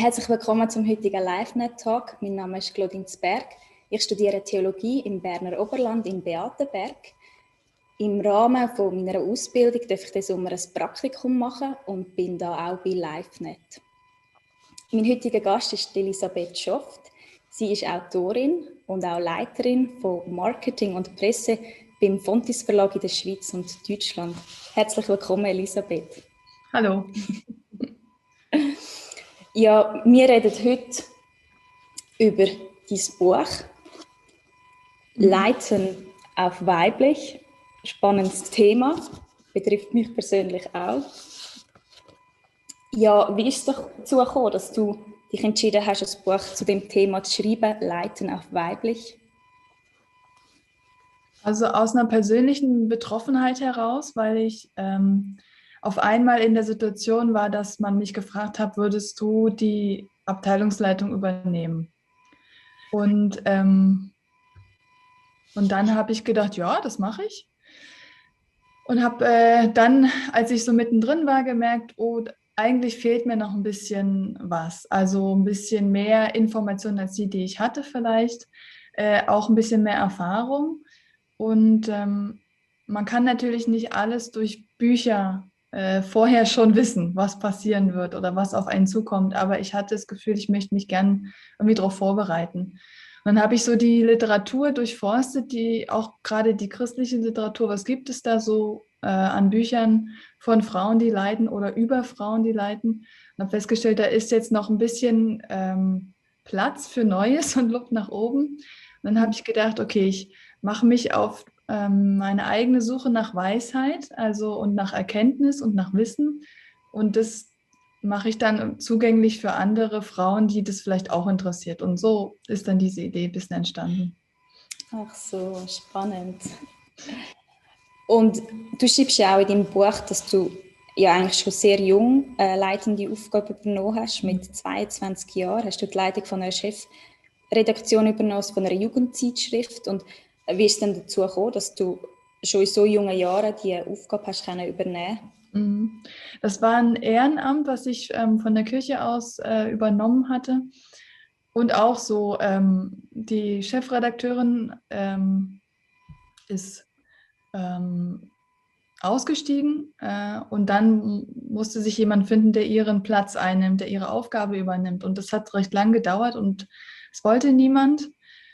Herzlich willkommen zum heutigen LiveNet-Talk. Mein Name ist Claudine Zberg. Ich studiere Theologie im Berner Oberland in Beatenberg. Im Rahmen von meiner Ausbildung darf ich diesen Sommer ein Praktikum machen und bin da auch bei LiveNet. Mein heutiger Gast ist Elisabeth Schoft. Sie ist Autorin und auch Leiterin von Marketing und Presse beim Fontis Verlag in der Schweiz und Deutschland. Herzlich willkommen, Elisabeth. Hallo. Ja, wir reden heute über dein Buch. Leiten auf weiblich. Spannendes Thema, betrifft mich persönlich auch. Ja, wie ist es dazu gekommen, dass du dich entschieden hast, ein Buch zu dem Thema zu schreiben, Leiten auf weiblich? Also aus einer persönlichen Betroffenheit heraus, weil ich ähm, auf einmal in der Situation war, dass man mich gefragt hat, würdest du die Abteilungsleitung übernehmen? Und, ähm, und dann habe ich gedacht, ja, das mache ich. Und habe äh, dann, als ich so mittendrin war, gemerkt, oh, eigentlich fehlt mir noch ein bisschen was. Also ein bisschen mehr Informationen als die, die ich hatte vielleicht. Äh, auch ein bisschen mehr Erfahrung. Und ähm, man kann natürlich nicht alles durch Bücher äh, vorher schon wissen, was passieren wird oder was auf einen zukommt. Aber ich hatte das Gefühl, ich möchte mich gern irgendwie darauf vorbereiten. Und dann habe ich so die Literatur durchforstet, die auch gerade die christliche Literatur, was gibt es da so äh, an Büchern von Frauen, die leiden oder über Frauen, die leiden. Und habe festgestellt, da ist jetzt noch ein bisschen ähm, Platz für Neues und Luft nach oben. Und dann habe ich gedacht, okay, ich mache mich auf meine eigene Suche nach Weisheit, also und nach Erkenntnis und nach Wissen. Und das mache ich dann zugänglich für andere Frauen, die das vielleicht auch interessiert. Und so ist dann diese Idee ein bisschen entstanden. Ach so, spannend. Und du schreibst ja auch in deinem Buch, dass du ja eigentlich schon sehr jung äh, leitende Aufgaben übernommen hast. Mit 22 Jahren hast du die Leitung von einer Chefredaktion übernommen, von einer Jugendzeitschrift. Und wie ist es denn dazu gekommen, dass du schon in so jungen Jahren diese Aufgabe hast können übernehmen mhm. Das war ein Ehrenamt, was ich ähm, von der Kirche aus äh, übernommen hatte. Und auch so, ähm, die Chefredakteurin ähm, ist ähm, ausgestiegen äh, und dann musste sich jemand finden, der ihren Platz einnimmt, der ihre Aufgabe übernimmt. Und das hat recht lang gedauert und es wollte niemand.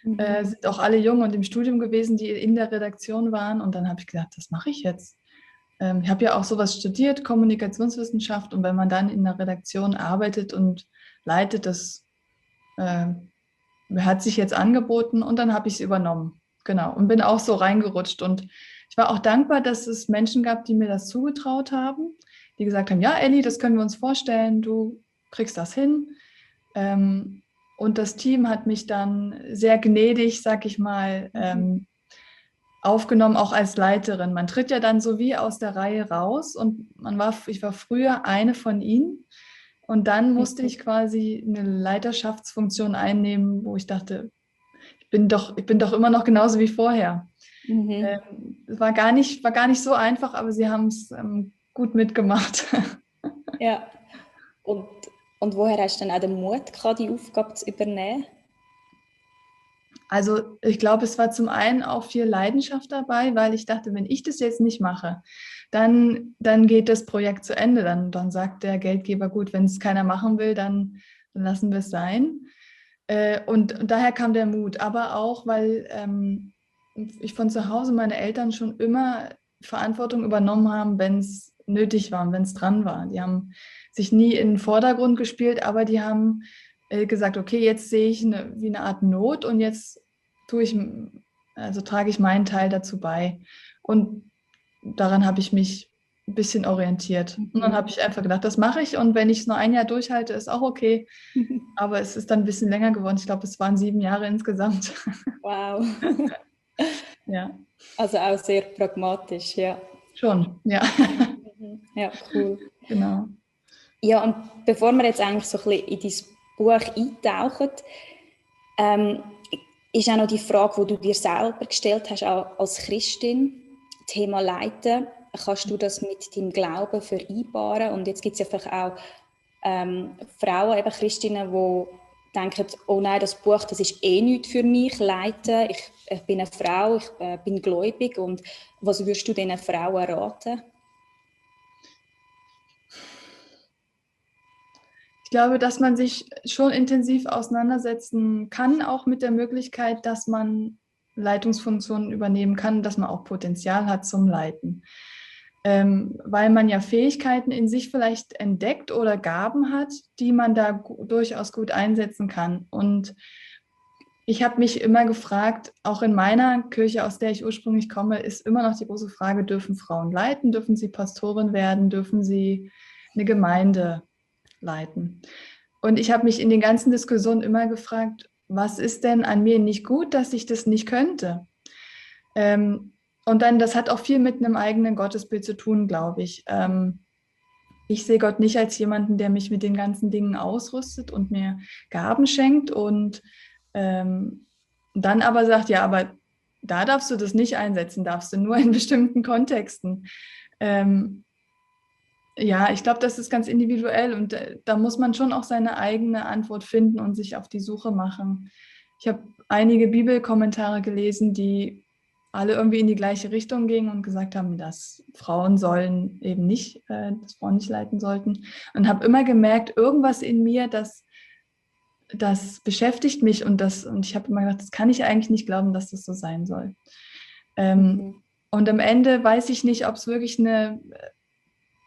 Mhm. Äh, sind auch alle jung und im Studium gewesen, die in der Redaktion waren. Und dann habe ich gedacht, das mache ich jetzt. Ähm, ich habe ja auch sowas studiert, Kommunikationswissenschaft. Und wenn man dann in der Redaktion arbeitet und leitet, das äh, hat sich jetzt angeboten und dann habe ich es übernommen. Genau. Und bin auch so reingerutscht. Und ich war auch dankbar, dass es Menschen gab, die mir das zugetraut haben, die gesagt haben, ja, Elli, das können wir uns vorstellen, du kriegst das hin. Ähm, und das Team hat mich dann sehr gnädig, sag ich mal, mhm. ähm, aufgenommen, auch als Leiterin. Man tritt ja dann so wie aus der Reihe raus und man war, ich war früher eine von ihnen. Und dann musste ich quasi eine Leiterschaftsfunktion einnehmen, wo ich dachte, ich bin doch, ich bin doch immer noch genauso wie vorher. Mhm. Ähm, war, gar nicht, war gar nicht so einfach, aber sie haben es ähm, gut mitgemacht. Ja. Und und woher hast du dann auch den Mut gehabt, die Aufgabe zu übernehmen? Also ich glaube, es war zum einen auch viel Leidenschaft dabei, weil ich dachte, wenn ich das jetzt nicht mache, dann, dann geht das Projekt zu Ende. Dann, dann sagt der Geldgeber, gut, wenn es keiner machen will, dann, dann lassen wir es sein. Äh, und, und, daher kam der Mut. Aber auch, weil ähm, ich von zu Hause meine Eltern schon immer Verantwortung übernommen haben, wenn es nötig war, wenn es dran war. Die haben sich nie in den Vordergrund gespielt, aber die haben äh, gesagt, okay, jetzt sehe ich eine, wie eine Art Not und jetzt tue ich, also trage ich meinen Teil dazu bei. Und daran habe ich mich ein bisschen orientiert. Und dann habe ich einfach gedacht, das mache ich und wenn ich es nur ein Jahr durchhalte, ist auch okay. Aber es ist dann ein bisschen länger geworden. Ich glaube, es waren sieben Jahre insgesamt. Wow. ja. Also auch sehr pragmatisch, ja. Schon, ja. Ja, cool. Genau. Ja, und bevor wir jetzt eigentlich so ein bisschen in dein Buch eintauchen, ähm, ist auch noch die Frage, die du dir selber gestellt hast, auch als Christin, Thema Leiten. Kannst du das mit deinem Glauben vereinbaren? Und jetzt gibt es ja vielleicht auch ähm, Frauen, eben Christinnen, die denken, oh nein, das Buch, das ist eh nichts für mich, leiten. Ich, ich bin eine Frau, ich äh, bin gläubig. Und was würdest du diesen Frauen raten? Glaube, dass man sich schon intensiv auseinandersetzen kann, auch mit der Möglichkeit, dass man Leitungsfunktionen übernehmen kann, dass man auch Potenzial hat zum Leiten ähm, weil man ja Fähigkeiten in sich vielleicht entdeckt oder Gaben hat, die man da durchaus gut einsetzen kann. Und ich habe mich immer gefragt, auch in meiner Kirche, aus der ich ursprünglich komme, ist immer noch die große Frage, dürfen Frauen leiten? Dürfen sie Pastorin werden? Dürfen sie eine Gemeinde leiten? Und ich habe mich in den ganzen Diskussionen immer gefragt, was ist denn an mir nicht gut, dass ich das nicht könnte? Ähm, und dann, das hat auch viel mit einem eigenen Gottesbild zu tun, glaube ich. Ähm, ich sehe Gott nicht als jemanden, der mich mit den ganzen Dingen ausrüstet und mir Gaben schenkt und ähm, dann aber sagt, ja, aber da darfst du das nicht einsetzen, darfst du nur in bestimmten Kontexten. Ähm, ja, ich glaube, das ist ganz individuell und äh, da muss man schon auch seine eigene Antwort finden und sich auf die Suche machen. Ich habe einige Bibelkommentare gelesen, die alle irgendwie in die gleiche Richtung gingen und gesagt haben, dass Frauen sollen eben nicht, äh, dass Frauen nicht leiten sollten. Und habe immer gemerkt, irgendwas in mir, das, das beschäftigt mich und das, und ich habe immer gedacht, das kann ich eigentlich nicht glauben, dass das so sein soll. Ähm, mhm. Und am Ende weiß ich nicht, ob es wirklich eine,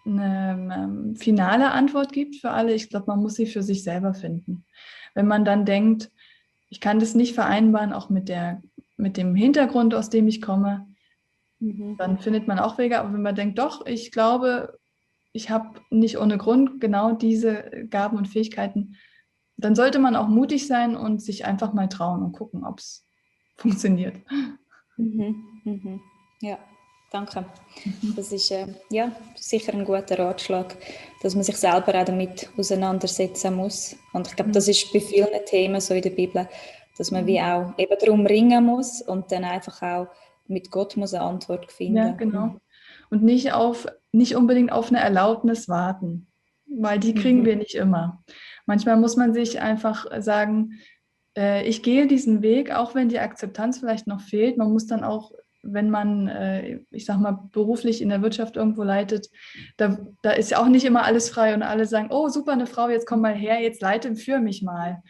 eine ähm, finale Antwort gibt für alle. Ich glaube, man muss sie für sich selber finden. Wenn man dann denkt, ich kann das nicht vereinbaren, auch mit der mit dem Hintergrund, aus dem ich komme, mhm. dann findet man auch Wege. Aber wenn man denkt, doch, ich glaube, ich habe nicht ohne Grund genau diese Gaben und Fähigkeiten, dann sollte man auch mutig sein und sich einfach mal trauen und gucken, ob es funktioniert. Mhm. Mhm. Ja, danke. Das ist äh, ja, sicher ein guter Ratschlag, dass man sich selber auch damit auseinandersetzen muss. Und ich glaube, das mhm. ist bei vielen Themen so in der Bibel, dass man wie mhm. auch eben darum ringen muss und dann einfach auch mit Gott muss eine Antwort finden. Ja, genau. Und nicht auf, nicht unbedingt auf eine Erlaubnis warten, weil die kriegen mhm. wir nicht immer. Manchmal muss man sich einfach sagen, äh, ich gehe diesen Weg, auch wenn die Akzeptanz vielleicht noch fehlt. Man muss dann auch, wenn man, äh, ich sag mal, beruflich in der Wirtschaft irgendwo leitet, da, da ist ja auch nicht immer alles frei und alle sagen, oh super, eine Frau, jetzt komm mal her, jetzt leite für mich mal.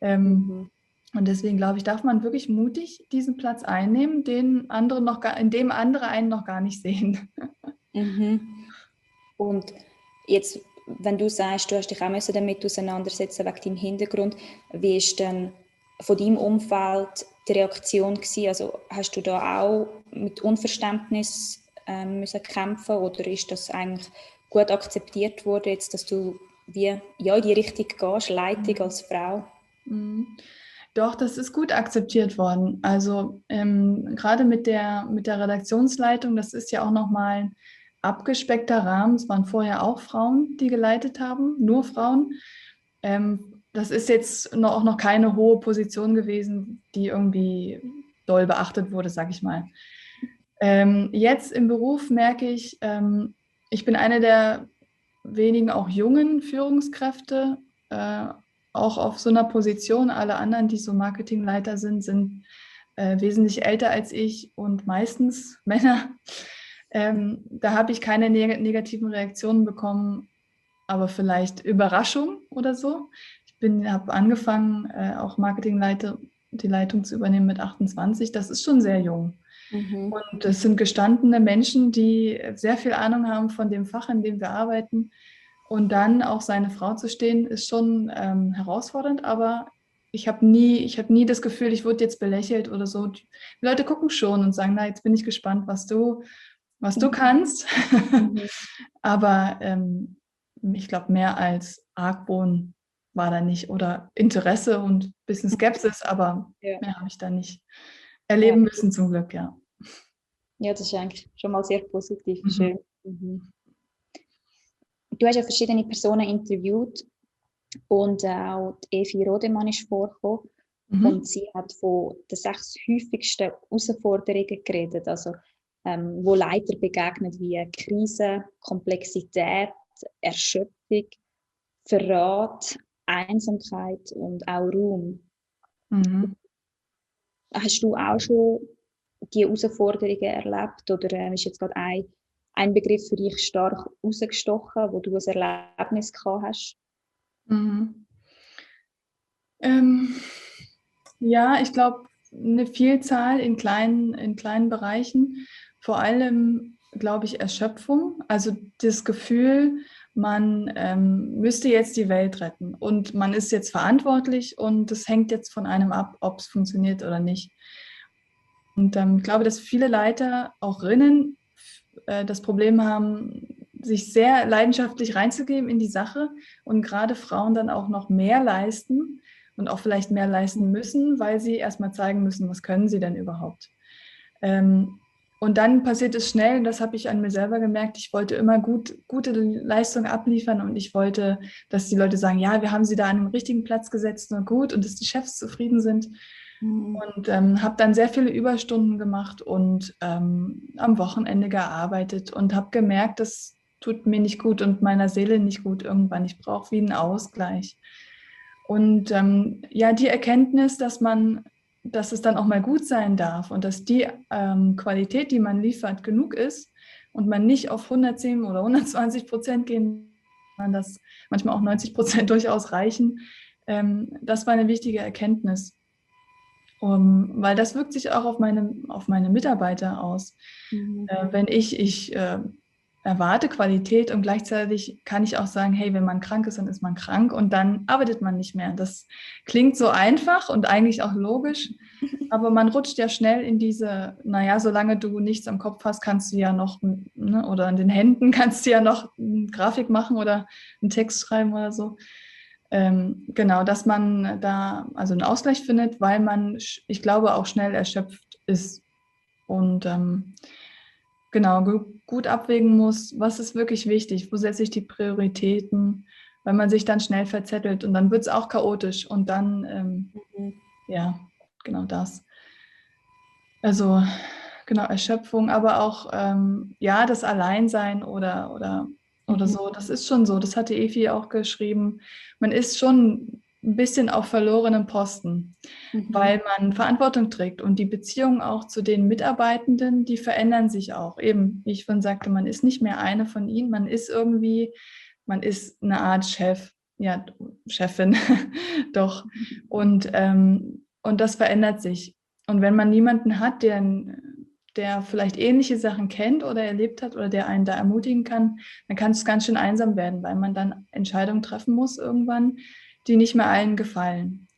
Ähm, mhm. Und deswegen glaube ich, darf man wirklich mutig diesen Platz einnehmen, den andere noch gar, in dem andere einen noch gar nicht sehen. Mhm. Und jetzt, wenn du sagst, du hast dich auch damit auseinandersetzen wegen deinem Hintergrund, wie ist denn von deinem Umfeld die Reaktion gewesen? Also hast du da auch mit Unverständnis ähm, müssen kämpfen oder ist das eigentlich gut akzeptiert worden, jetzt, dass du wie ja, in die Richtung gehst, Leitung als Frau? Mhm. Doch, das ist gut akzeptiert worden. Also ähm, gerade mit der, mit der Redaktionsleitung, das ist ja auch nochmal ein abgespeckter Rahmen. Es waren vorher auch Frauen, die geleitet haben, nur Frauen. Ähm, das ist jetzt noch, auch noch keine hohe Position gewesen, die irgendwie doll beachtet wurde, sag ich mal. Ähm, jetzt im Beruf merke ich, ähm, ich bin eine der wenigen auch jungen Führungskräfte äh, auch auf so einer Position. Alle anderen, die so Marketingleiter sind, sind äh, wesentlich älter als ich und meistens Männer. Ähm, da habe ich keine neg negativen Reaktionen bekommen, aber vielleicht Überraschung oder so. Ich habe angefangen, äh, auch Marketingleiter die Leitung zu übernehmen mit 28. Das ist schon sehr jung. Mhm. Und es sind gestandene Menschen, die sehr viel Ahnung haben von dem Fach, in dem wir arbeiten und dann auch seine Frau zu stehen, ist schon ähm, herausfordernd, aber ich habe nie, ich habe nie das Gefühl, ich wurde jetzt belächelt oder so. Die Leute gucken schon und sagen, na, jetzt bin ich gespannt, was du, was du mhm. kannst. Mhm. aber ähm, ich glaube, mehr als Argwohn war da nicht oder Interesse und ein bisschen mhm. Skepsis, aber ja. mehr habe ich da nicht erleben ja. müssen zum Glück, ja. Ja, das ist eigentlich schon mal sehr positiv, mhm. schön. Mhm du hast ja verschiedene Personen interviewt und auch Evi Rodemann ist vorgekommen mhm. und sie hat von den sechs häufigsten Herausforderungen geredet, also ähm, wo Leiter begegnet wie Krise, Komplexität, Erschöpfung, Verrat, Einsamkeit und auch Raum. Mhm. Hast du auch schon die Herausforderungen erlebt oder äh, ist jetzt gerade ein, ein Begriff für dich stark rausgestochen, wo du ein Erlebnis gehabt hast? Mhm. Ähm, ja, ich glaube, eine Vielzahl in kleinen, in kleinen Bereichen. Vor allem, glaube ich, Erschöpfung. Also das Gefühl, man ähm, müsste jetzt die Welt retten und man ist jetzt verantwortlich und es hängt jetzt von einem ab, ob es funktioniert oder nicht. Und ähm, ich glaube, dass viele Leiter, auch Rinnen, äh, das Problem haben, sich sehr leidenschaftlich reinzugeben in die Sache und gerade Frauen dann auch noch mehr leisten und auch vielleicht mehr leisten müssen, weil sie erstmal zeigen müssen, was können sie denn überhaupt. Ähm, und dann passiert es schnell, und das habe ich an mir selber gemerkt, ich wollte immer gut, gute Leistung abliefern und ich wollte, dass die Leute sagen, ja, wir haben sie da an den richtigen Platz gesetzt, nur gut und dass die Chefs zufrieden sind. Mhm. Und ähm, habe dann sehr viele Überstunden gemacht und ähm, am Wochenende gearbeitet und habe gemerkt, das tut mir nicht gut und meiner Seele nicht gut irgendwann. Ich brauche wie einen Ausgleich. Und ähm, ja, die Erkenntnis, dass man, dass es dann auch mal gut sein darf und dass die ähm, Qualität, die man liefert, genug ist und man nicht auf 110 oder 120 Prozent gehen, kann, dass manchmal auch 90 Prozent durchaus reichen. Ähm, das war eine wichtige Erkenntnis. Um, weil das wirkt sich auch auf meine, auf meine Mitarbeiter aus. Mhm. Äh, wenn ich, ich äh, erwarte Qualität und gleichzeitig kann ich auch sagen, hey, wenn man krank ist, dann ist man krank und dann arbeitet man nicht mehr. Das klingt so einfach und eigentlich auch logisch, aber man rutscht ja schnell in diese, naja, solange du nichts am Kopf hast, kannst du ja noch, ne, oder an den Händen kannst du ja noch eine Grafik machen oder einen Text schreiben oder so ähm, genau, dass man da also einen Ausgleich findet, weil man, ich glaube, auch schnell erschöpft ist und ähm, genau gut abwägen muss, was ist wirklich wichtig, wo setze ich die Prioritäten, weil man sich dann schnell verzettelt und dann wird es auch chaotisch und dann, ähm, mhm. ja, genau das. Also genau, Erschöpfung, aber auch ähm, ja, das Alleinsein oder, oder oder mhm. so. Das ist schon so. Das hatte Evi auch geschrieben. Man ist schon ein bisschen auf verlorenem Posten, mhm. weil man Verantwortung trägt und die Beziehungen auch zu den Mitarbeitenden, die verändern sich auch. Eben, wie ich schon sagte, man ist nicht mehr eine von ihnen, man ist irgendwie, man ist eine Art Chef, ja, Chefin, doch. Und, ähm, und das verändert sich. Und wenn man niemanden hat, der der vielleicht ähnliche Sachen kennt oder erlebt hat oder der einen da ermutigen kann, dann kann es ganz schön einsam werden, weil man dann Entscheidungen treffen muss irgendwann, die nicht mehr allen gefallen.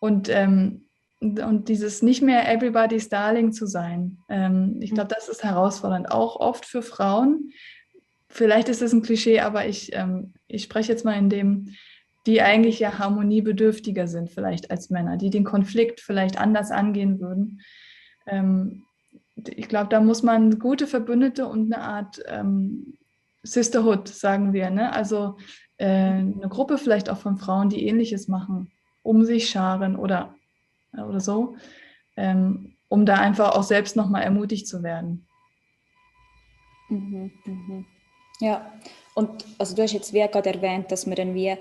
Und, ähm, und dieses nicht mehr everybody's darling zu sein, ähm, ich glaube, das ist herausfordernd, auch oft für Frauen. Vielleicht ist es ein Klischee, aber ich, ähm, ich spreche jetzt mal in dem, die eigentlich ja harmoniebedürftiger sind vielleicht als Männer, die den Konflikt vielleicht anders angehen würden. Ähm, ich glaube, da muss man gute Verbündete und eine Art ähm, Sisterhood, sagen wir, ne? also äh, eine Gruppe vielleicht auch von Frauen, die ähnliches machen, um sich scharen oder, oder so, ähm, um da einfach auch selbst nochmal ermutigt zu werden. Mhm, mhm. Ja, und also du hast jetzt wie gerade erwähnt, dass wir dann wie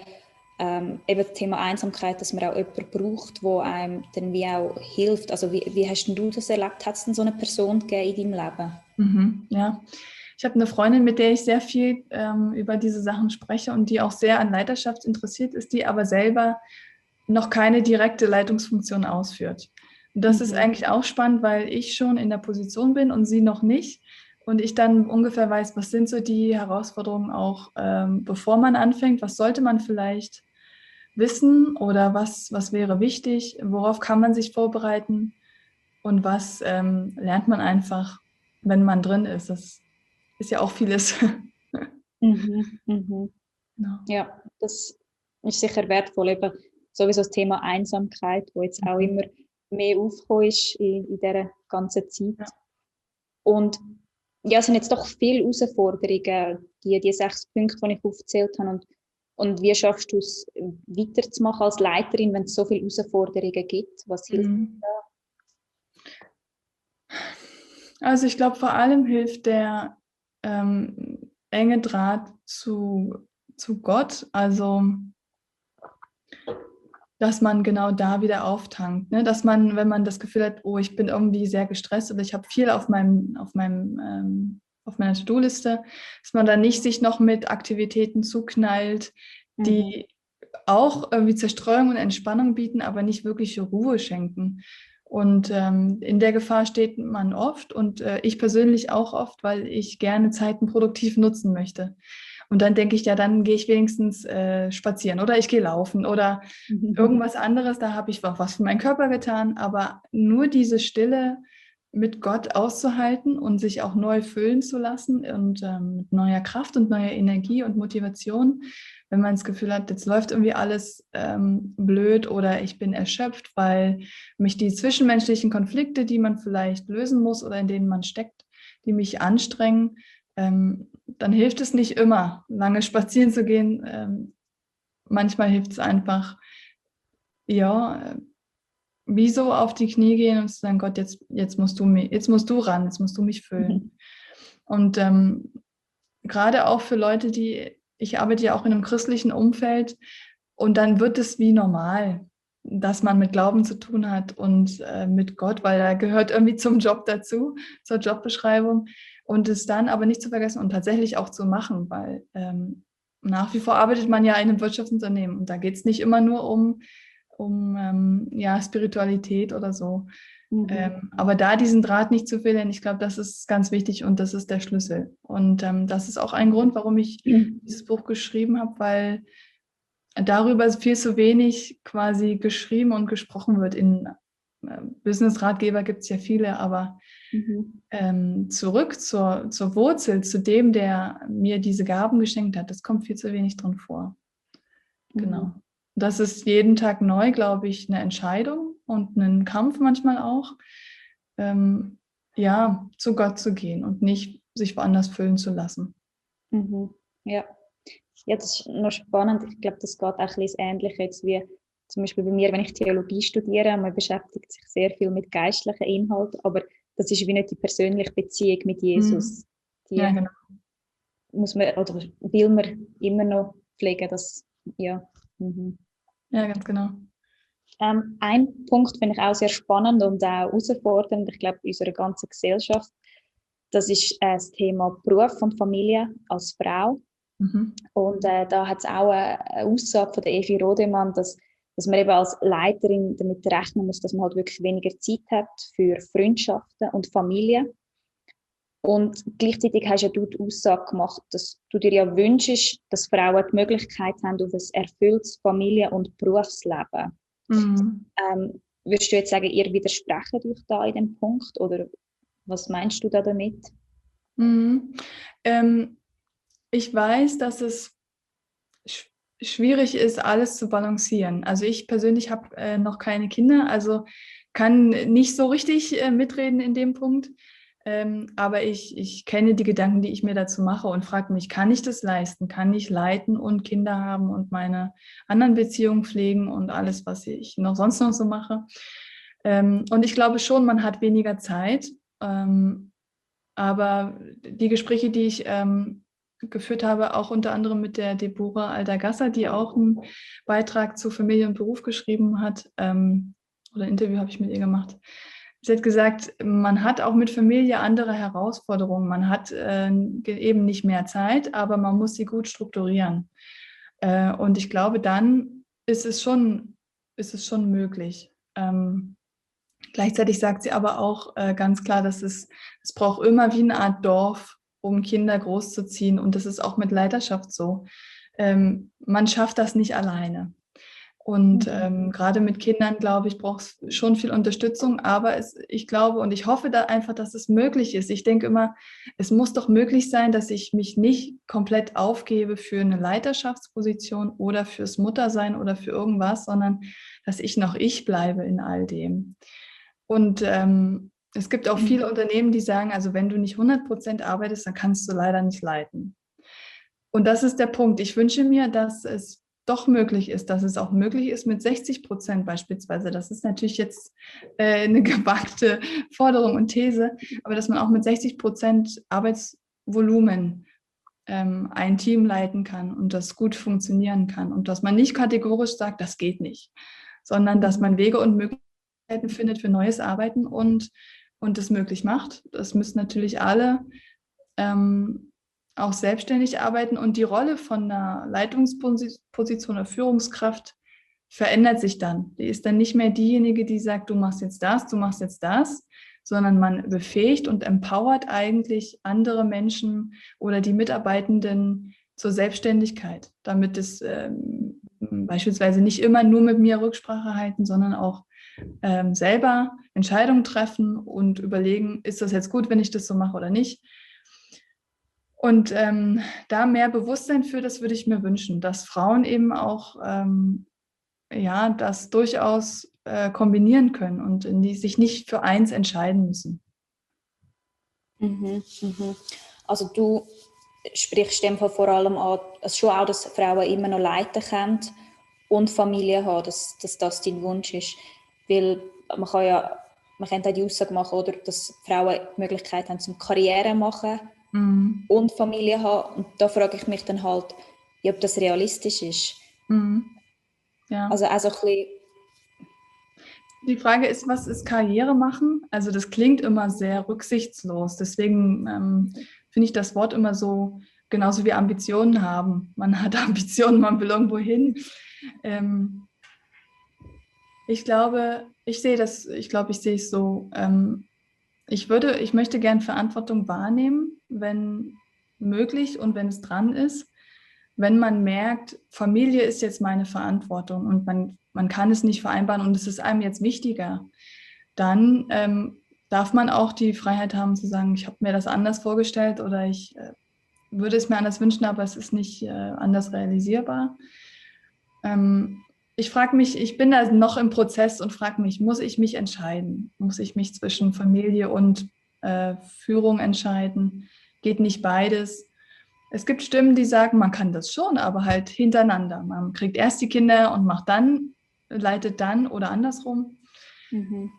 ähm, eben das Thema Einsamkeit, dass man auch jemanden braucht, der einem dann wie auch hilft. Also wie, wie hast du das erlebt? Hat es denn so eine Person gegeben in deinem Leben? Mhm, ja, ich habe eine Freundin, mit der ich sehr viel ähm, über diese Sachen spreche und die auch sehr an Leiterschaft interessiert ist, die aber selber noch keine direkte Leitungsfunktion ausführt. Und das mhm. ist eigentlich auch spannend, weil ich schon in der Position bin und sie noch nicht. Und ich dann ungefähr weiß, was sind so die Herausforderungen auch, ähm, bevor man anfängt, was sollte man vielleicht wissen oder was, was wäre wichtig, worauf kann man sich vorbereiten und was ähm, lernt man einfach, wenn man drin ist. Das ist ja auch vieles. Mhm, mhm. Genau. Ja, das ist sicher wertvoll. Eben sowieso das Thema Einsamkeit, wo jetzt auch mhm. immer mehr aufgekommen ist in, in dieser ganzen Zeit. Ja. Und ja, es sind jetzt doch viele Herausforderungen, die, die sechs Punkte, die ich aufgezählt habe. Und und wie schaffst du es weiterzumachen als Leiterin, wenn es so viele Herausforderungen gibt? Was hilft mhm. da? Also ich glaube, vor allem hilft der ähm, enge Draht zu zu Gott. Also dass man genau da wieder auftankt. Ne? Dass man, wenn man das Gefühl hat, oh, ich bin irgendwie sehr gestresst oder ich habe viel auf meinem, auf meinem, ähm, auf meiner To-Do-Liste, dass man dann nicht sich noch mit Aktivitäten zuknallt, die mhm. auch irgendwie Zerstreuung und Entspannung bieten, aber nicht wirkliche Ruhe schenken. Und ähm, in der Gefahr steht man oft und äh, ich persönlich auch oft, weil ich gerne Zeiten produktiv nutzen möchte. Und dann denke ich, ja, dann gehe ich wenigstens äh, spazieren oder ich gehe laufen oder mhm. irgendwas anderes. Da habe ich auch was für meinen Körper getan. Aber nur diese Stille mit Gott auszuhalten und sich auch neu füllen zu lassen und ähm, mit neuer Kraft und neuer Energie und Motivation, wenn man das Gefühl hat, jetzt läuft irgendwie alles ähm, blöd oder ich bin erschöpft, weil mich die zwischenmenschlichen Konflikte, die man vielleicht lösen muss oder in denen man steckt, die mich anstrengen, ähm, dann hilft es nicht immer, lange spazieren zu gehen. Ähm, manchmal hilft es einfach, ja, wie so auf die Knie gehen und zu sagen, Gott, jetzt, jetzt, musst, du mich, jetzt musst du ran, jetzt musst du mich füllen. Mhm. Und ähm, gerade auch für Leute, die, ich arbeite ja auch in einem christlichen Umfeld und dann wird es wie normal, dass man mit Glauben zu tun hat und äh, mit Gott, weil er gehört irgendwie zum Job dazu, zur Jobbeschreibung. Und es dann aber nicht zu vergessen und tatsächlich auch zu machen, weil ähm, nach wie vor arbeitet man ja in einem Wirtschaftsunternehmen und da geht es nicht immer nur um, um ähm, ja, Spiritualität oder so. Mhm. Ähm, aber da diesen Draht nicht zu verlieren, ich glaube, das ist ganz wichtig und das ist der Schlüssel. Und ähm, das ist auch ein Grund, warum ich mhm. dieses Buch geschrieben habe, weil darüber viel zu wenig quasi geschrieben und gesprochen wird. In äh, Business-Ratgeber gibt es ja viele, aber Mhm. Ähm, zurück zur, zur Wurzel, zu dem, der mir diese Gaben geschenkt hat. Das kommt viel zu wenig drin vor. Mhm. Genau. Das ist jeden Tag neu, glaube ich, eine Entscheidung und ein Kampf manchmal auch, ähm, ja, zu Gott zu gehen und nicht sich woanders füllen zu lassen. Mhm. Ja. ja, das ist noch spannend. Ich glaube, das geht auch ein bisschen ähnlich jetzt wie zum Beispiel bei mir, wenn ich Theologie studiere. Man beschäftigt sich sehr viel mit geistlichen Inhalten, aber das ist wie nicht die persönliche Beziehung mit Jesus. Mhm. Die ja, genau. muss man oder will man immer noch pflegen, das ja. Mhm. Ja, ganz genau. Ähm, ein Punkt finde ich auch sehr spannend und auch herausfordernd, ich glaube, in unserer ganzen Gesellschaft. Das ist äh, das Thema Beruf und Familie als Frau. Mhm. Und äh, da hat es auch eine, Aussage von der Evi Rodemann, dass dass man eben als Leiterin damit rechnen muss, dass man halt wirklich weniger Zeit hat für Freundschaften und Familie. Und gleichzeitig hast ja du die Aussage gemacht, dass du dir ja wünschst, dass Frauen die Möglichkeit haben auf ein erfülltes Familie- und Berufsleben. Mhm. Ähm, würdest du jetzt sagen, ihr widersprecht euch da in dem Punkt oder was meinst du da damit? Mhm. Ähm, ich weiß, dass es schwierig ist, alles zu balancieren. Also ich persönlich habe äh, noch keine Kinder, also kann nicht so richtig äh, mitreden in dem Punkt. Ähm, aber ich, ich kenne die Gedanken, die ich mir dazu mache und frage mich, kann ich das leisten? Kann ich leiten und Kinder haben und meine anderen Beziehungen pflegen und alles, was ich noch sonst noch so mache? Ähm, und ich glaube schon, man hat weniger Zeit. Ähm, aber die Gespräche, die ich ähm, geführt habe, auch unter anderem mit der Deborah Aldagasser, die auch einen Beitrag zu Familie und Beruf geschrieben hat, ähm, oder ein Interview habe ich mit ihr gemacht. Sie hat gesagt, man hat auch mit Familie andere Herausforderungen. Man hat äh, eben nicht mehr Zeit, aber man muss sie gut strukturieren. Äh, und ich glaube, dann ist es schon, ist es schon möglich. Ähm, gleichzeitig sagt sie aber auch äh, ganz klar, dass es, es braucht immer wie eine Art Dorf, um Kinder großzuziehen. Und das ist auch mit Leiterschaft so. Ähm, man schafft das nicht alleine. Und mhm. ähm, gerade mit Kindern, glaube ich, braucht es schon viel Unterstützung. Aber es, ich glaube und ich hoffe da einfach, dass es möglich ist. Ich denke immer, es muss doch möglich sein, dass ich mich nicht komplett aufgebe für eine Leiterschaftsposition oder fürs Muttersein oder für irgendwas, sondern dass ich noch ich bleibe in all dem. Und ähm, es gibt auch viele mhm. Unternehmen, die sagen, also wenn du nicht 100 Prozent arbeitest, dann kannst du leider nicht leiten. Und das ist der Punkt. Ich wünsche mir, dass es doch möglich ist, dass es auch möglich ist mit 60 Prozent beispielsweise. Das ist natürlich jetzt äh, eine gewagte Forderung und These, aber dass man auch mit 60 Prozent Arbeitsvolumen ähm, ein Team leiten kann und das gut funktionieren kann und dass man nicht kategorisch sagt, das geht nicht, sondern dass man Wege und Möglichkeiten findet für neues Arbeiten und, und das möglich macht. Das müssen natürlich alle ähm, auch selbstständig arbeiten und die Rolle von einer Leitungsposition oder Führungskraft verändert sich dann. Die ist dann nicht mehr diejenige, die sagt, du machst jetzt das, du machst jetzt das, sondern man befähigt und empowert eigentlich andere Menschen oder die Mitarbeitenden zur Selbstständigkeit, damit es ähm, beispielsweise nicht immer nur mit mir Rücksprache halten, sondern auch ähm, selber Entscheidungen treffen und überlegen, ist das jetzt gut, wenn ich das so mache oder nicht. Und ähm, da mehr Bewusstsein für, das würde ich mir wünschen, dass Frauen eben auch ähm, ja, das durchaus äh, kombinieren können und die sich nicht für eins entscheiden müssen. Mhm, mhm. Also du sprichst dem vor allem an, also schon auch, dass Frauen immer noch leiten können und Familie haben, dass, dass das dein Wunsch ist. Weil man kann ja, man könnte die Aussage machen, oder, dass Frauen die Möglichkeit haben zum Karriere machen mhm. und Familie haben. Und da frage ich mich dann halt, ob das realistisch ist. Mhm. Ja. Also also ein bisschen die Frage ist, was ist Karriere machen? Also das klingt immer sehr rücksichtslos. Deswegen ähm, finde ich das Wort immer so, genauso wie Ambitionen haben. Man hat Ambitionen, man will irgendwo hin. Ähm, ich glaube, ich sehe das, ich glaube, ich sehe es so. Ähm, ich würde, ich möchte gern Verantwortung wahrnehmen, wenn möglich und wenn es dran ist. Wenn man merkt, Familie ist jetzt meine Verantwortung und man man kann es nicht vereinbaren und es ist einem jetzt wichtiger, dann ähm, darf man auch die Freiheit haben zu sagen, ich habe mir das anders vorgestellt oder ich äh, würde es mir anders wünschen, aber es ist nicht äh, anders realisierbar. Ähm, ich frage mich, ich bin da noch im Prozess und frage mich, muss ich mich entscheiden? Muss ich mich zwischen Familie und äh, Führung entscheiden? Geht nicht beides? Es gibt Stimmen, die sagen, man kann das schon, aber halt hintereinander. Man kriegt erst die Kinder und macht dann leitet dann oder andersrum. Mhm.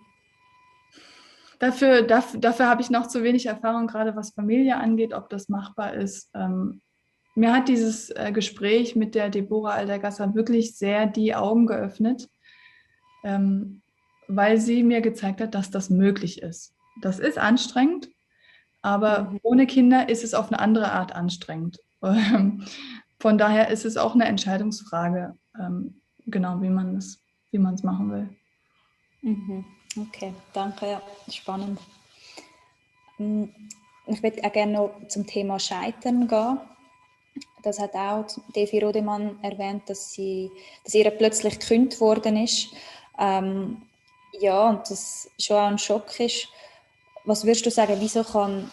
Dafür, dafür, dafür habe ich noch zu wenig Erfahrung, gerade was Familie angeht, ob das machbar ist. Ähm, mir hat dieses äh, Gespräch mit der Deborah Aldergasser wirklich sehr die Augen geöffnet, ähm, weil sie mir gezeigt hat, dass das möglich ist. Das ist anstrengend, aber mhm. ohne Kinder ist es auf eine andere Art anstrengend. Von daher ist es auch eine Entscheidungsfrage. Ähm, genau, wie man es, wie man es machen will. Mhm. Okay, danke, spannend. Hm, ich würde auch gerne noch zum Thema Scheitern gehen. Das hat auch Devi Rodemann erwähnt, dass, sie, dass ihr plötzlich gekündigt worden ist. Ähm, ja, und das schon auch ein Schock ist. Was würdest du sagen, wieso kann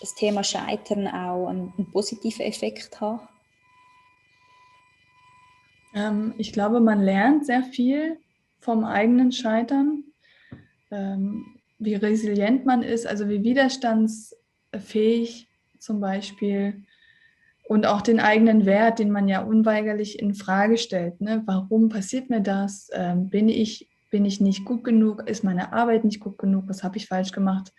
das Thema Scheitern auch einen, einen positiven Effekt haben? Ähm, ich glaube, man lernt sehr viel vom eigenen Scheitern, ähm, wie resilient man ist, also wie widerstandsfähig zum Beispiel und auch den eigenen Wert, den man ja unweigerlich in Frage stellt. Ne? Warum passiert mir das? Ähm, bin ich bin ich nicht gut genug? Ist meine Arbeit nicht gut genug? Was habe ich falsch gemacht?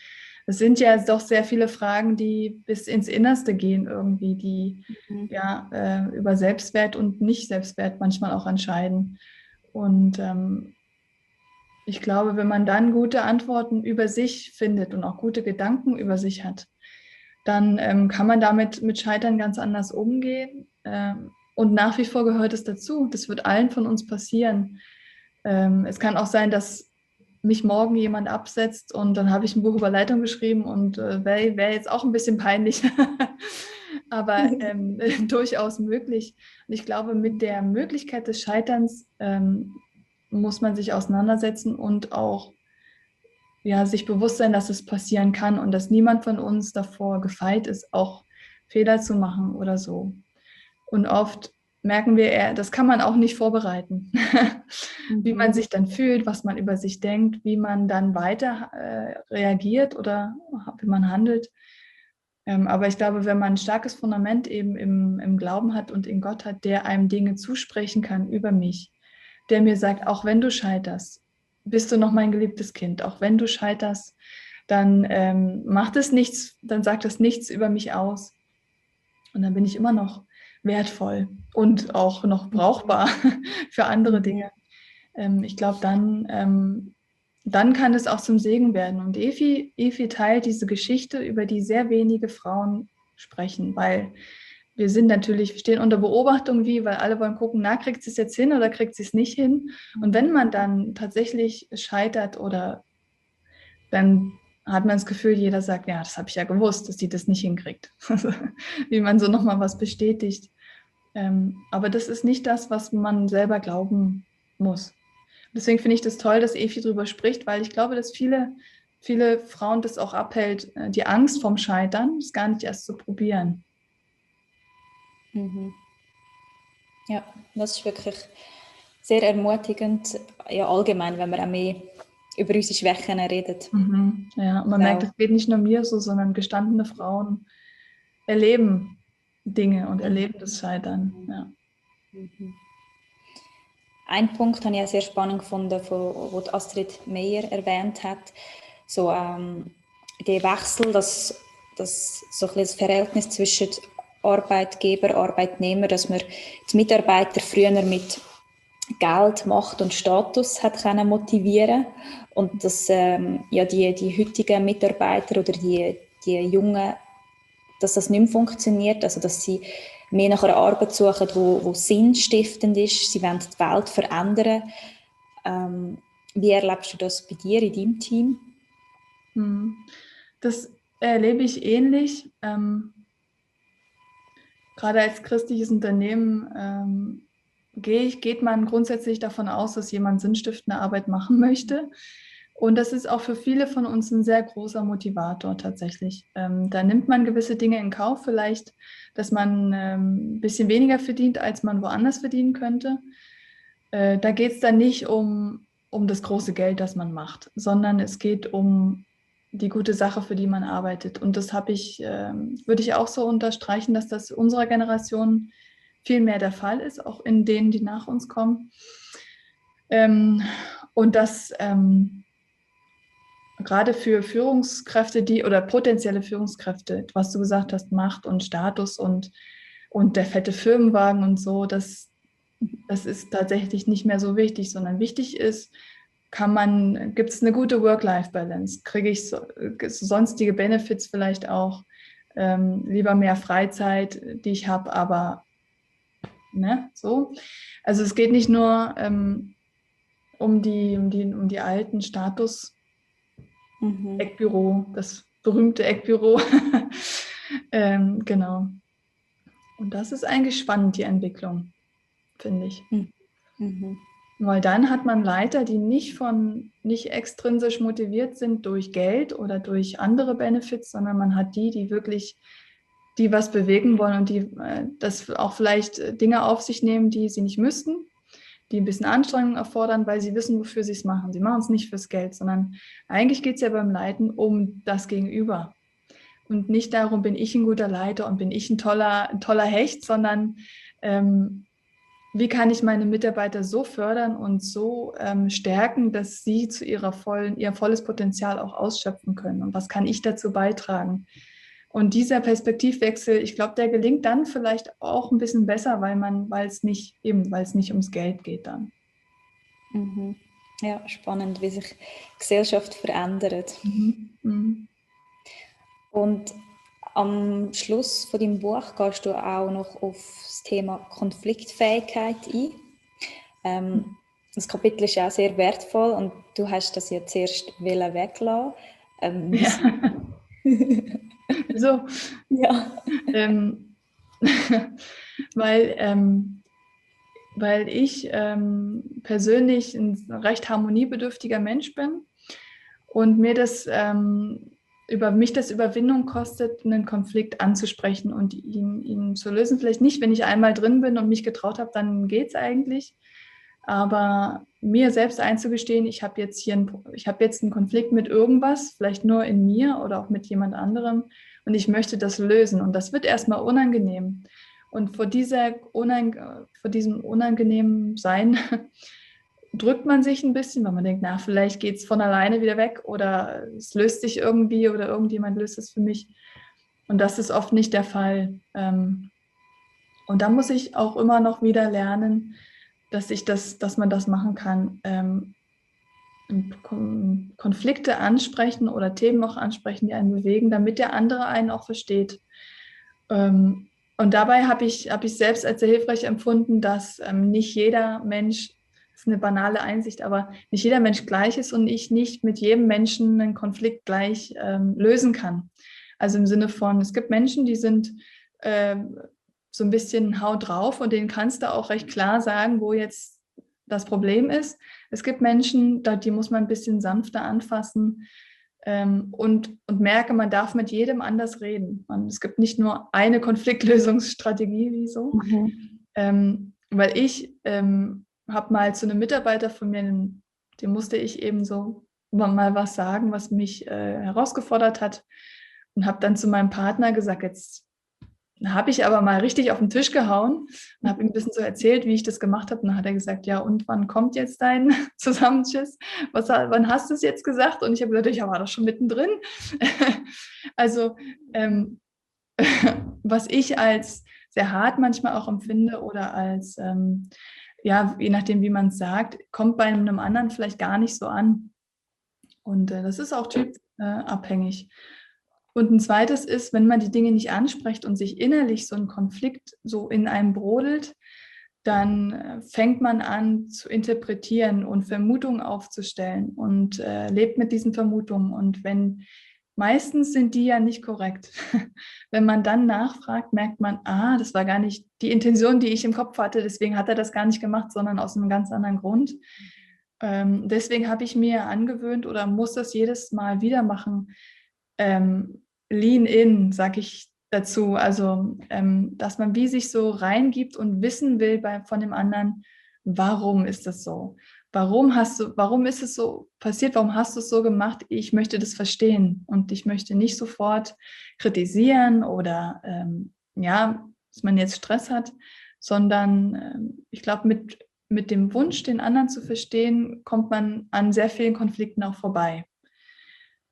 es sind ja doch sehr viele Fragen, die bis ins Innerste gehen irgendwie, die mhm. ja äh, über Selbstwert und Nicht-Selbstwert manchmal auch entscheiden. Und ähm, ich glaube, wenn man dann gute Antworten über sich findet und auch gute Gedanken über sich hat, dann ähm, kann man damit mit Scheitern ganz anders umgehen. Ähm, und nach wie vor gehört es dazu. Das wird allen von uns passieren. Ähm, es kann auch sein, dass mich morgen jemand absetzt und dann habe ich ein Buch über Leitung geschrieben und äh, wäre wär jetzt auch ein bisschen peinlich, aber ähm, durchaus möglich. Und ich glaube, mit der Möglichkeit des Scheiterns ähm, muss man sich auseinandersetzen und auch ja, sich bewusst sein, dass es passieren kann und dass niemand von uns davor gefeit ist, auch Fehler zu machen oder so. Und oft merken wir, das kann man auch nicht vorbereiten, wie man mhm. sich dann fühlt, was man über sich denkt, wie man dann weiter äh, reagiert oder wie man handelt. Ähm, aber ich glaube, wenn man ein starkes Fundament eben im, im Glauben hat und in Gott hat, der einem Dinge zusprechen kann über mich, der mir sagt, auch wenn du scheiterst, bist du noch mein geliebtes Kind, auch wenn du scheiterst, dann ähm, macht es nichts, dann sagt es nichts über mich aus, Und dann bin ich immer noch wertvoll und auch noch brauchbar für andere Dinge. Ähm, ich glaube, dann, ähm, dann kann es auch zum Segen werden. Und Efi, Efi teilt diese Geschichte, über die sehr wenige Frauen sprechen, weil wir sind natürlich, wir stehen unter Beobachtung, wie, weil alle wollen gucken, na, kriegt sie es jetzt hin oder kriegt sie es nicht hin? Und wenn man dann tatsächlich scheitert oder dann hat man das Gefühl, jeder sagt, ja, das habe ich ja gewusst, dass sie das nicht hinkriegt. wie man so nochmal was bestätigt. Ähm, aber das ist nicht das, was man selber glauben muss. Deswegen finde ich das toll, dass Efi darüber spricht, weil ich glaube, dass viele, viele Frauen das auch abhält, äh, die Angst vom Scheitern, das gar nicht erst zu probieren. Mhm. Ja, das ist wirklich sehr ermutigend, ja allgemein, wenn man auch mehr über unsere Schwächen redet. Mhm. Ja, man genau. merkt, es geht nicht nur mir so, sondern gestandene Frauen erleben Dinge und erleben das Scheitern. Ja. Mhm. Ein Punkt habe ich auch sehr spannend gefunden, wo Astrid Meyer erwähnt hat, so ähm, der Wechsel, dass, dass so ein das Verhältnis zwischen Arbeitgeber, Arbeitnehmer, dass man die Mitarbeiter früher mit Geld, Macht und Status hat können motivieren und dass ähm, ja die, die heutigen Mitarbeiter oder die, die Jungen, dass das nicht mehr funktioniert, also dass sie mehr nach einer Arbeit suchen, wo, wo sinnstiftend ist, sie wollen die Welt verändern. Ähm, wie erlebst du das bei dir in deinem Team? Hm. Das erlebe ich ähnlich. Ähm, gerade als christliches Unternehmen ähm, ich, geht man grundsätzlich davon aus, dass jemand sinnstiftende Arbeit machen möchte. Und das ist auch für viele von uns ein sehr großer Motivator tatsächlich. Ähm, da nimmt man gewisse Dinge in Kauf, vielleicht, dass man ähm, ein bisschen weniger verdient, als man woanders verdienen könnte. Äh, da geht es dann nicht um, um das große Geld, das man macht, sondern es geht um die gute Sache, für die man arbeitet. Und das habe ich, äh, würde ich auch so unterstreichen, dass das unserer Generation viel mehr der Fall ist, auch in denen, die nach uns kommen. Ähm, und dass ähm, gerade für Führungskräfte, die oder potenzielle Führungskräfte, was du gesagt hast, Macht und Status und, und der fette Firmenwagen und so, das, das ist tatsächlich nicht mehr so wichtig, sondern wichtig ist, kann man, gibt es eine gute Work-Life-Balance? Kriege ich so, sonstige Benefits vielleicht auch? Ähm, lieber mehr Freizeit, die ich habe, aber ne, so. Also es geht nicht nur ähm, um, die, um, die, um die alten Status- mhm. Eckbüro, das berühmte Eckbüro. ähm, genau. Und das ist eigentlich spannend, die Entwicklung, finde ich. Hm. Mhm. Weil dann hat man Leiter, die nicht von, nicht extrinsisch motiviert sind durch Geld oder durch andere Benefits, sondern man hat die, die wirklich, die was bewegen wollen und die äh, das auch vielleicht Dinge auf sich nehmen, die sie nicht müssten, die ein bisschen Anstrengung erfordern, weil sie wissen, wofür sie es machen. Sie machen es nicht fürs Geld, sondern eigentlich geht es ja beim Leiten um das Gegenüber. Und nicht darum, bin ich ein guter Leiter und bin ich ein toller, ein toller Hecht, sondern ähm, wie kann ich meine Mitarbeiter so fördern und so ähm, stärken, dass sie zu ihrer vollen, ihr volles Potenzial auch ausschöpfen können? Und was kann ich dazu beitragen? Und dieser Perspektivwechsel, ich glaube, der gelingt dann vielleicht auch ein bisschen besser, weil man, weil es nicht eben, weil es nicht ums Geld geht dann. Mhm. Ja, spannend, wie sich Gesellschaft verändert. Mhm. Mhm. Und am Schluss von deinem Buch gehst du auch noch auf das Thema Konfliktfähigkeit ein. Ähm, mhm. das Kapitel ist auch sehr wertvoll und du hast das ja zuerst weglassen. Ähm, ja. so. Ja. Ähm, weil, ähm, weil ich ähm, persönlich ein recht harmoniebedürftiger Mensch bin und mir das ähm, über mich das Überwindung kostet, einen Konflikt anzusprechen und ihn, ihn zu lösen. Vielleicht nicht, wenn ich einmal drin bin und mich getraut habe, dann geht es eigentlich. Aber mir selbst einzugestehen, ich habe jetzt hier ein, ich habe jetzt einen Konflikt mit irgendwas, vielleicht nur in mir oder auch mit jemand anderem und ich möchte das lösen. Und das wird erstmal unangenehm. Und vor, dieser vor diesem unangenehmen Sein drückt man sich ein bisschen, weil man denkt, na, vielleicht geht es von alleine wieder weg oder es löst sich irgendwie oder irgendjemand löst es für mich. Und das ist oft nicht der Fall. Ähm, und da muss ich auch immer noch wieder lernen, dass ich das, dass man das machen kann. Ähm, Konflikte ansprechen oder Themen auch ansprechen, die einen bewegen, damit der andere einen auch versteht. Ähm, und dabei habe ich, hab ich selbst als sehr hilfreich empfunden, dass nicht jeder Mensch, ist eine banale Einsicht, aber nicht jeder Mensch gleich ist und ich nicht mit jedem Menschen einen Konflikt gleich ähm, lösen kann. Also im Sinne von, es gibt Menschen, die sind äh, so ein bisschen haut drauf und denen kannst du auch recht klar sagen, wo jetzt das Problem ist. Es gibt Menschen, die muss man ein bisschen sanfter anfassen ähm, und, und merke, man darf mit jedem anders reden. Man, es gibt nicht nur eine Konfliktlösungsstrategie, wie so. Mhm. Ähm, weil ich ähm, habe mal zu einem Mitarbeiter von mir, dem musste ich eben so mal was sagen, was mich äh, herausgefordert hat und habe dann zu meinem Partner gesagt, jetzt habe ich aber mal richtig auf den Tisch gehauen und habe ihm ein bisschen so erzählt, wie ich das gemacht habe. Und dann hat er gesagt, ja, und wann kommt jetzt dein Zusammenschiss? Was, wann hast du es jetzt gesagt? Und ich habe gesagt, ich war doch schon mittendrin. also ähm, was ich als sehr hart manchmal auch empfinde oder als, ähm, ja, je nachdem, wie man es sagt, kommt bei einem anderen vielleicht gar nicht so an. Und äh, das ist auch typabhängig. Und ein zweites ist, wenn man die Dinge nicht anspricht und sich innerlich so ein Konflikt so in einem brodelt, dann äh, fängt man an zu interpretieren und Vermutungen aufzustellen und äh, lebt mit diesen Vermutungen. Und wenn meistens sind die ja nicht korrekt. wenn man dann nachfragt, merkt man, ah, das war gar nicht die Intention, die ich im Kopf hatte, deswegen hat er das gar nicht gemacht, sondern aus einem ganz anderen Grund. Ähm, deswegen habe ich mir angewöhnt oder muss das jedes Mal wieder machen, ähm, Lean in, sag ich dazu. Also, ähm, dass man wie sich so reingibt und wissen will bei, von dem anderen, warum ist das so? Warum hast du, warum ist es so passiert? Warum hast du es so gemacht? Ich möchte das verstehen und ich möchte nicht sofort kritisieren oder ähm, ja, dass man jetzt Stress hat, sondern ähm, ich glaube, mit, mit dem Wunsch, den anderen zu verstehen, kommt man an sehr vielen Konflikten auch vorbei.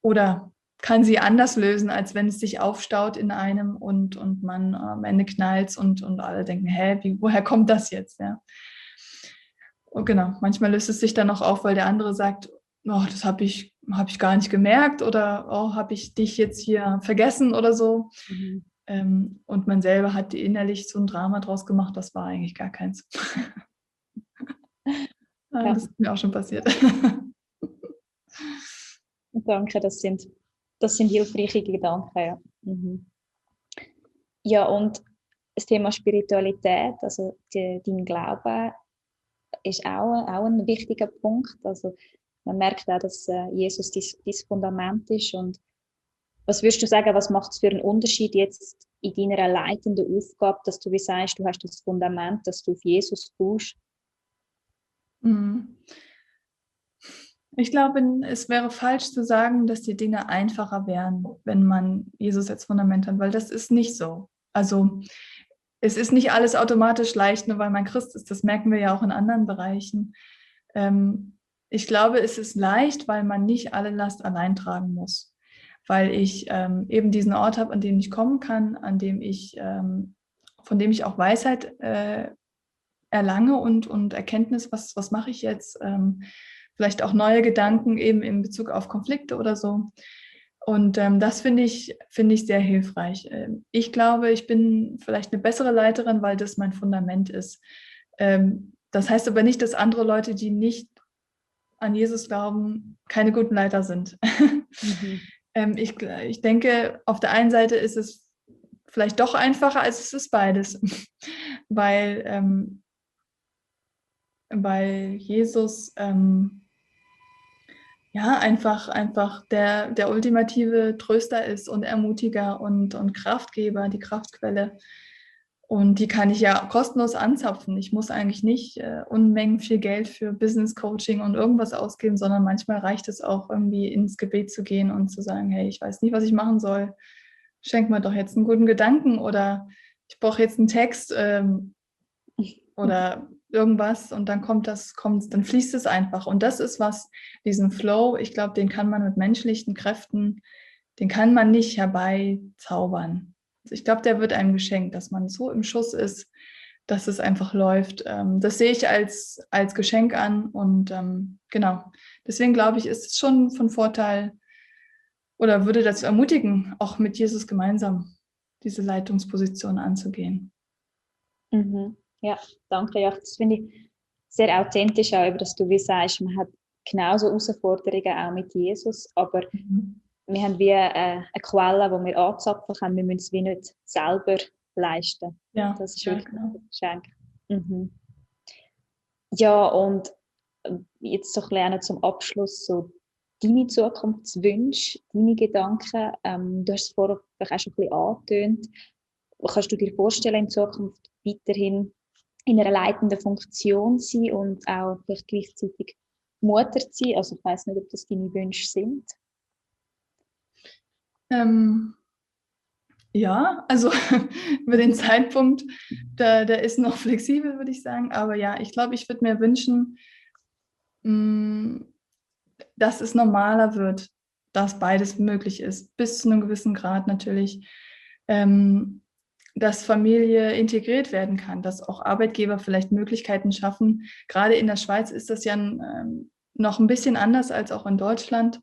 Oder kann sie anders lösen, als wenn es sich aufstaut in einem und, und man am Ende knallt und, und alle denken, hä, wie, woher kommt das jetzt? Ja. Und genau, manchmal löst es sich dann auch auf, weil der andere sagt, oh, das habe ich, hab ich gar nicht gemerkt oder oh, habe ich dich jetzt hier vergessen oder so. Mhm. Ähm, und man selber hat innerlich so ein Drama draus gemacht, das war eigentlich gar keins. ja. Das ist mir auch schon passiert. Danke, das sind das sind hilfreiche Gedanken. Ja, mhm. ja und das Thema Spiritualität, also die, dein Glaube, ist auch, auch ein wichtiger Punkt. Also man merkt auch, dass äh, Jesus dein Fundament ist. Und was würdest du sagen, was macht es für einen Unterschied jetzt in deiner leitenden Aufgabe, dass du wie sagst, du hast das Fundament, dass du auf Jesus baust? Mhm. Ich glaube, es wäre falsch zu sagen, dass die Dinge einfacher wären, wenn man Jesus als Fundament hat, weil das ist nicht so. Also es ist nicht alles automatisch leicht, nur weil man Christ ist. Das merken wir ja auch in anderen Bereichen. Ähm, ich glaube, es ist leicht, weil man nicht alle Last allein tragen muss. Weil ich ähm, eben diesen Ort habe, an dem ich kommen kann, an dem ich, ähm, von dem ich auch Weisheit äh, erlange und, und Erkenntnis, was, was mache ich jetzt vielleicht auch neue Gedanken eben in Bezug auf Konflikte oder so. Und ähm, das finde ich, finde ich sehr hilfreich. Ähm, ich glaube, ich bin vielleicht eine bessere Leiterin, weil das mein Fundament ist. Ähm, das heißt aber nicht, dass andere Leute, die nicht an Jesus glauben, keine guten Leiter sind. Mhm. ähm, ich, ich denke, auf der einen Seite ist es vielleicht doch einfacher, als es ist beides. weil, ähm, weil Jesus ähm, ja, einfach, einfach der, der ultimative Tröster ist und Ermutiger und, und Kraftgeber, die Kraftquelle. Und die kann ich ja kostenlos anzapfen. Ich muss eigentlich nicht äh, Unmengen viel Geld für Business Coaching und irgendwas ausgeben, sondern manchmal reicht es auch irgendwie ins Gebet zu gehen und zu sagen, hey, ich weiß nicht, was ich machen soll. Schenk mir doch jetzt einen guten Gedanken oder ich brauche jetzt einen Text ähm, oder irgendwas und dann kommt das, kommt, dann fließt es einfach. Und das ist was, diesen Flow, ich glaube, den kann man mit menschlichen Kräften den kann man nicht herbeizaubern. Ich glaube, der wird einem geschenkt, dass man so im Schuss ist, dass es einfach läuft. Ähm, das sehe ich als, als Geschenk an und ähm, genau. Deswegen glaube ich, ist es schon von Vorteil oder würde dazu ermutigen, auch mit Jesus gemeinsam diese Leitungsposition anzugehen. Mhm. Ja, danke. Ja, das finde ich sehr authentisch, auch, dass du wie sagst, man hat genauso Herausforderungen auch mit Jesus, aber mhm. wir haben wie eine, äh, eine Quelle, die wir anzapfen können. Wir müssen es wie nicht selber leisten. Ja, das ist wirklich genau. ein Geschenk. Mhm. Ja, und äh, jetzt so lernen zum Abschluss so deine Zukunftswünsche, deine Gedanken. Ähm, du hast es vorher auch schon ein bisschen angetönt. Kannst du dir vorstellen, in Zukunft weiterhin in einer leitenden Funktion sein und auch gleichzeitig Mutter sein? Also ich weiß nicht, ob das deine Wünsche sind. Ähm, ja, also über den Zeitpunkt, der, der ist noch flexibel, würde ich sagen. Aber ja, ich glaube, ich würde mir wünschen, mh, mm, dass es normaler wird, dass beides möglich ist, bis zu einem gewissen Grad natürlich. Ähm, dass Familie integriert werden kann, dass auch Arbeitgeber vielleicht Möglichkeiten schaffen. Gerade in der Schweiz ist das ja ähm, noch ein bisschen anders als auch in Deutschland.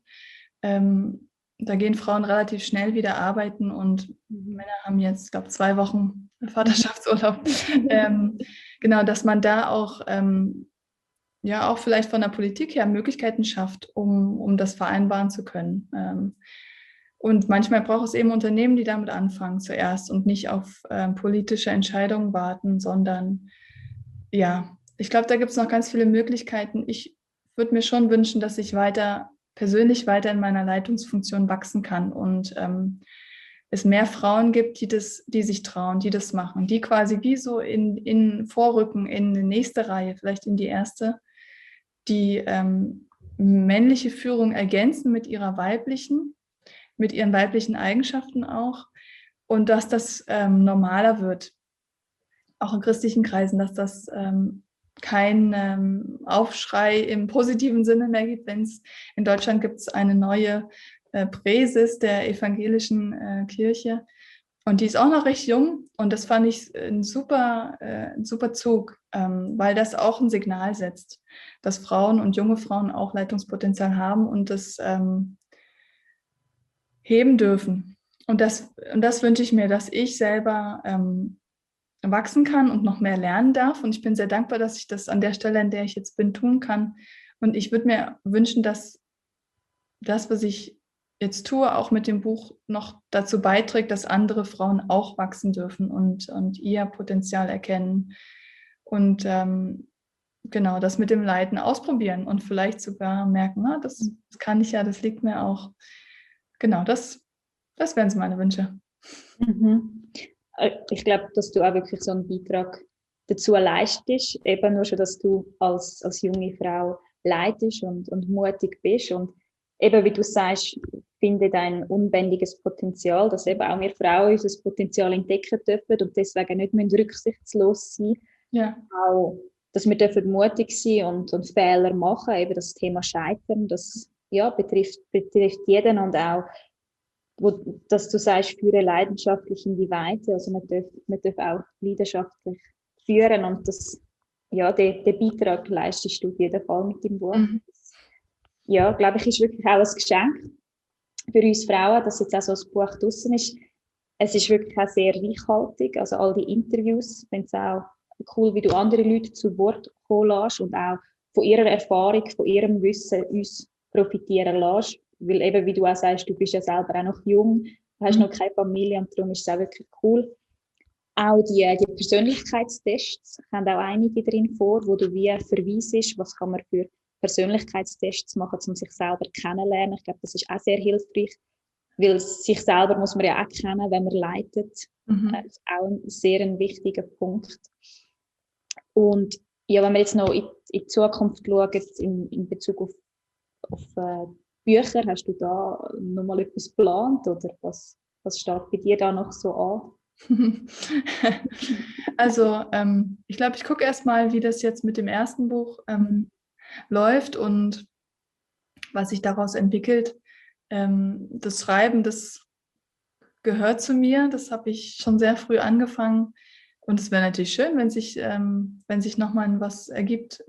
Ähm, da gehen Frauen relativ schnell wieder arbeiten und Männer haben jetzt, glaube ich, zwei Wochen Vaterschaftsurlaub. ähm, genau, dass man da auch ähm, ja auch vielleicht von der Politik her Möglichkeiten schafft, um, um das vereinbaren zu können. Ähm, und manchmal braucht es eben Unternehmen, die damit anfangen zuerst und nicht auf äh, politische Entscheidungen warten, sondern ja, ich glaube, da gibt es noch ganz viele Möglichkeiten. Ich würde mir schon wünschen, dass ich weiter persönlich weiter in meiner Leitungsfunktion wachsen kann und ähm, es mehr Frauen gibt, die das, die sich trauen, die das machen, die quasi wie so in, in Vorrücken in die nächste Reihe, vielleicht in die erste, die ähm, männliche Führung ergänzen mit ihrer weiblichen mit ihren weiblichen Eigenschaften auch und dass das ähm, normaler wird, auch in christlichen Kreisen, dass das ähm, kein ähm, Aufschrei im positiven Sinne mehr gibt, wenn es in Deutschland gibt es eine neue äh, Präses der evangelischen äh, Kirche und die ist auch noch recht jung und das fand ich ein super, äh, ein super Zug, ähm, weil das auch ein Signal setzt, dass Frauen und junge Frauen auch Leitungspotenzial haben und das ähm, heben dürfen. Und das, und das wünsche ich mir, dass ich selber ähm, wachsen kann und noch mehr lernen darf. Und ich bin sehr dankbar, dass ich das an der Stelle, an der ich jetzt bin, tun kann. Und ich würde mir wünschen, dass das, was ich jetzt tue, auch mit dem Buch noch dazu beiträgt, dass andere Frauen auch wachsen dürfen und, und ihr Potenzial erkennen. Und ähm, genau das mit dem Leiden ausprobieren und vielleicht sogar merken, na, das, das kann ich ja, das liegt mir auch genau, das, das wären so meine Wünsche. Mhm. Äh, ich glaube, dass du auch wirklich so einen Beitrag dazu leistest, eben nur schon, dass du als, als junge Frau leitest und, und mutig bist und eben, wie du sagst, finde dein unbändiges Potenzial, dass eben auch wir Frauen unser Potenzial entdecken dürfen und deswegen nicht müssen rücksichtslos sein. Ja. Auch, dass wir dürfen mutig sein und, und Fehler machen, eben das Thema Scheitern, das ja, betrifft, betrifft jeden und auch, wo, dass du sagst, führe leidenschaftlich in die Weite. Also man darf, man darf auch leidenschaftlich führen und das, ja, den, den Beitrag leistest du auf jeden Fall mit dem Buch. Mhm. Ja, glaube ich, ist wirklich auch ein Geschenk für uns Frauen, dass jetzt auch so ein Buch draußen ist. Es ist wirklich auch sehr reichhaltig, also all die Interviews, ich finde es auch cool, wie du andere Leute zu Wort kommen lässt und auch von ihrer Erfahrung, von ihrem Wissen uns profitieren lässt. Weil eben, wie du auch sagst, du bist ja selber auch noch jung, du hast mhm. noch keine Familie und darum ist es auch wirklich cool. Auch die, die Persönlichkeitstests haben auch einige drin vor, wo du wie verweisest, was kann man für Persönlichkeitstests machen, um sich selber kennenlernen. Ich glaube, das ist auch sehr hilfreich, weil sich selber muss man ja auch kennen, wenn man leitet. Mhm. Das ist auch ein sehr ein wichtiger Punkt. Und ja, wenn wir jetzt noch in, in die Zukunft schauen, in, in Bezug auf auf äh, Bücher? Hast du da nochmal etwas geplant oder was, was steht bei dir da noch so an? also ähm, ich glaube, ich gucke erstmal, wie das jetzt mit dem ersten Buch ähm, läuft und was sich daraus entwickelt. ähm, das Schreiben, das gehört zu mir. Das habe ich schon sehr früh angefangen. Und es wäre natürlich schön, wenn sich, ähm, wenn sich nochmal was ergibt.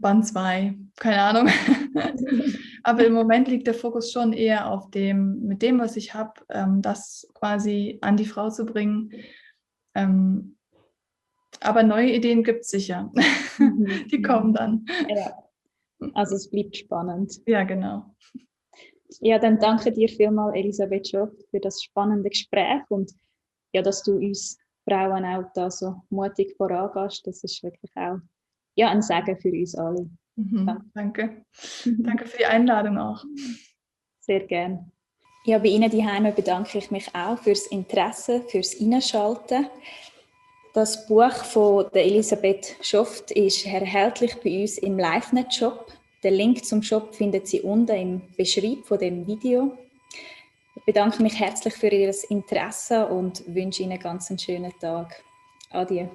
Band 2, keine Ahnung. Aber im Moment liegt der Fokus schon eher auf dem, mit dem, was ich habe, ähm, das quasi an die Frau zu bringen. Ähm, aber neue Ideen gibt es sicher. Mhm. die kommen dann. Ja. Also es bleibt spannend. Ja, genau. Ja, dann danke dir vielmals, Elisabeth Schoff, für das spannende Gespräch und ja, dass du uns Frauen auch da so mutig vorangehst. Das ist wirklich auch ja, ein Segen für uns alle. Mhm, danke. danke. danke für die Einladung auch. Sehr gern. Ja, bei Ihnen die Heime bedanke ich mich auch fürs Interesse, fürs Einschalten. Das Buch von der Elisabeth Schoft ist erhältlich bei uns im LiveNet-Shop. Den Link zum Shop findet Sie unten im Beschreib von dem Video. Ich bedanke mich herzlich für Ihr Interesse und wünsche Ihnen ganz einen schönen Tag. Adieu.